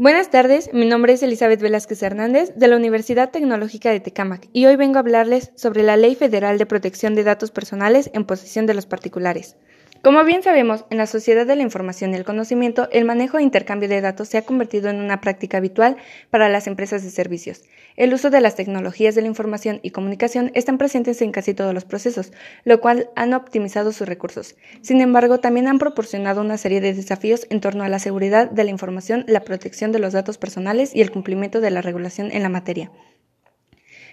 Buenas tardes, mi nombre es Elizabeth Velázquez Hernández de la Universidad Tecnológica de Tecámac y hoy vengo a hablarles sobre la Ley Federal de Protección de Datos Personales en posesión de los particulares. Como bien sabemos, en la sociedad de la información y el conocimiento, el manejo e intercambio de datos se ha convertido en una práctica habitual para las empresas de servicios. El uso de las tecnologías de la información y comunicación están presentes en casi todos los procesos, lo cual han optimizado sus recursos. Sin embargo, también han proporcionado una serie de desafíos en torno a la seguridad de la información, la protección de los datos personales y el cumplimiento de la regulación en la materia.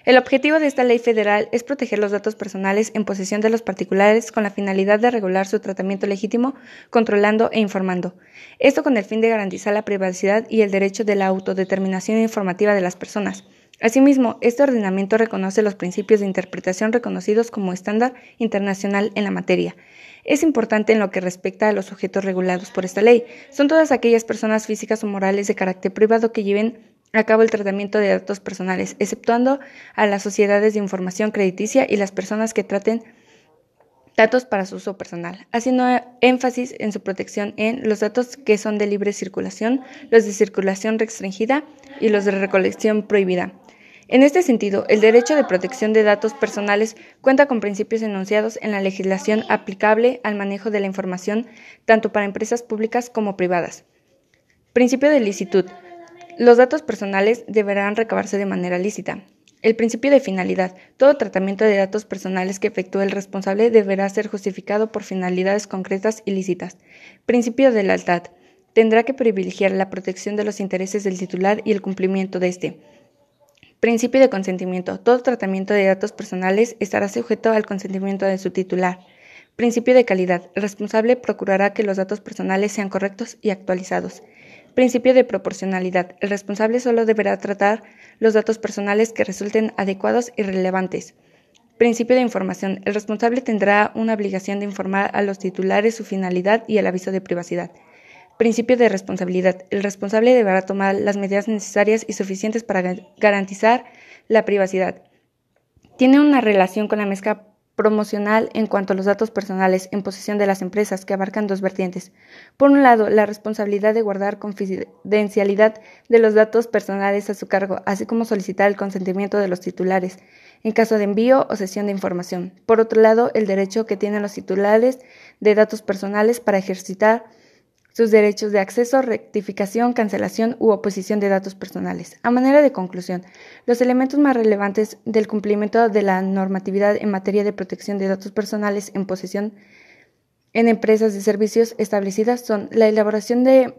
El objetivo de esta ley federal es proteger los datos personales en posesión de los particulares con la finalidad de regular su tratamiento legítimo, controlando e informando. Esto con el fin de garantizar la privacidad y el derecho de la autodeterminación informativa de las personas. Asimismo, este ordenamiento reconoce los principios de interpretación reconocidos como estándar internacional en la materia. Es importante en lo que respecta a los sujetos regulados por esta ley. Son todas aquellas personas físicas o morales de carácter privado que lleven a cabo el tratamiento de datos personales, exceptuando a las sociedades de información crediticia y las personas que traten datos para su uso personal, haciendo énfasis en su protección en los datos que son de libre circulación, los de circulación restringida y los de recolección prohibida. En este sentido, el derecho de protección de datos personales cuenta con principios enunciados en la legislación aplicable al manejo de la información tanto para empresas públicas como privadas. Principio de licitud. Los datos personales deberán recabarse de manera lícita. El principio de finalidad. Todo tratamiento de datos personales que efectúe el responsable deberá ser justificado por finalidades concretas y lícitas. Principio de lealtad. Tendrá que privilegiar la protección de los intereses del titular y el cumplimiento de éste. Principio de consentimiento. Todo tratamiento de datos personales estará sujeto al consentimiento de su titular. Principio de calidad. El responsable procurará que los datos personales sean correctos y actualizados. Principio de proporcionalidad. El responsable solo deberá tratar los datos personales que resulten adecuados y relevantes. Principio de información. El responsable tendrá una obligación de informar a los titulares su finalidad y el aviso de privacidad. Principio de responsabilidad. El responsable deberá tomar las medidas necesarias y suficientes para garantizar la privacidad. Tiene una relación con la mezcla promocional en cuanto a los datos personales en posesión de las empresas que abarcan dos vertientes. Por un lado, la responsabilidad de guardar confidencialidad de los datos personales a su cargo, así como solicitar el consentimiento de los titulares en caso de envío o cesión de información. Por otro lado, el derecho que tienen los titulares de datos personales para ejercitar sus derechos de acceso, rectificación, cancelación u oposición de datos personales. A manera de conclusión, los elementos más relevantes del cumplimiento de la normatividad en materia de protección de datos personales en posesión en empresas de servicios establecidas son la elaboración de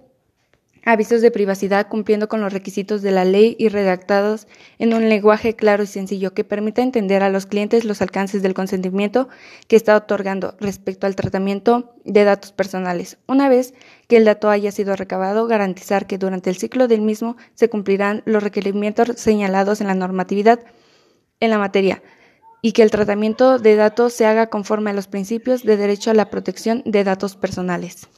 avisos de privacidad cumpliendo con los requisitos de la ley y redactados en un lenguaje claro y sencillo que permita entender a los clientes los alcances del consentimiento que está otorgando respecto al tratamiento de datos personales. Una vez que el dato haya sido recabado, garantizar que durante el ciclo del mismo se cumplirán los requerimientos señalados en la normatividad en la materia y que el tratamiento de datos se haga conforme a los principios de derecho a la protección de datos personales.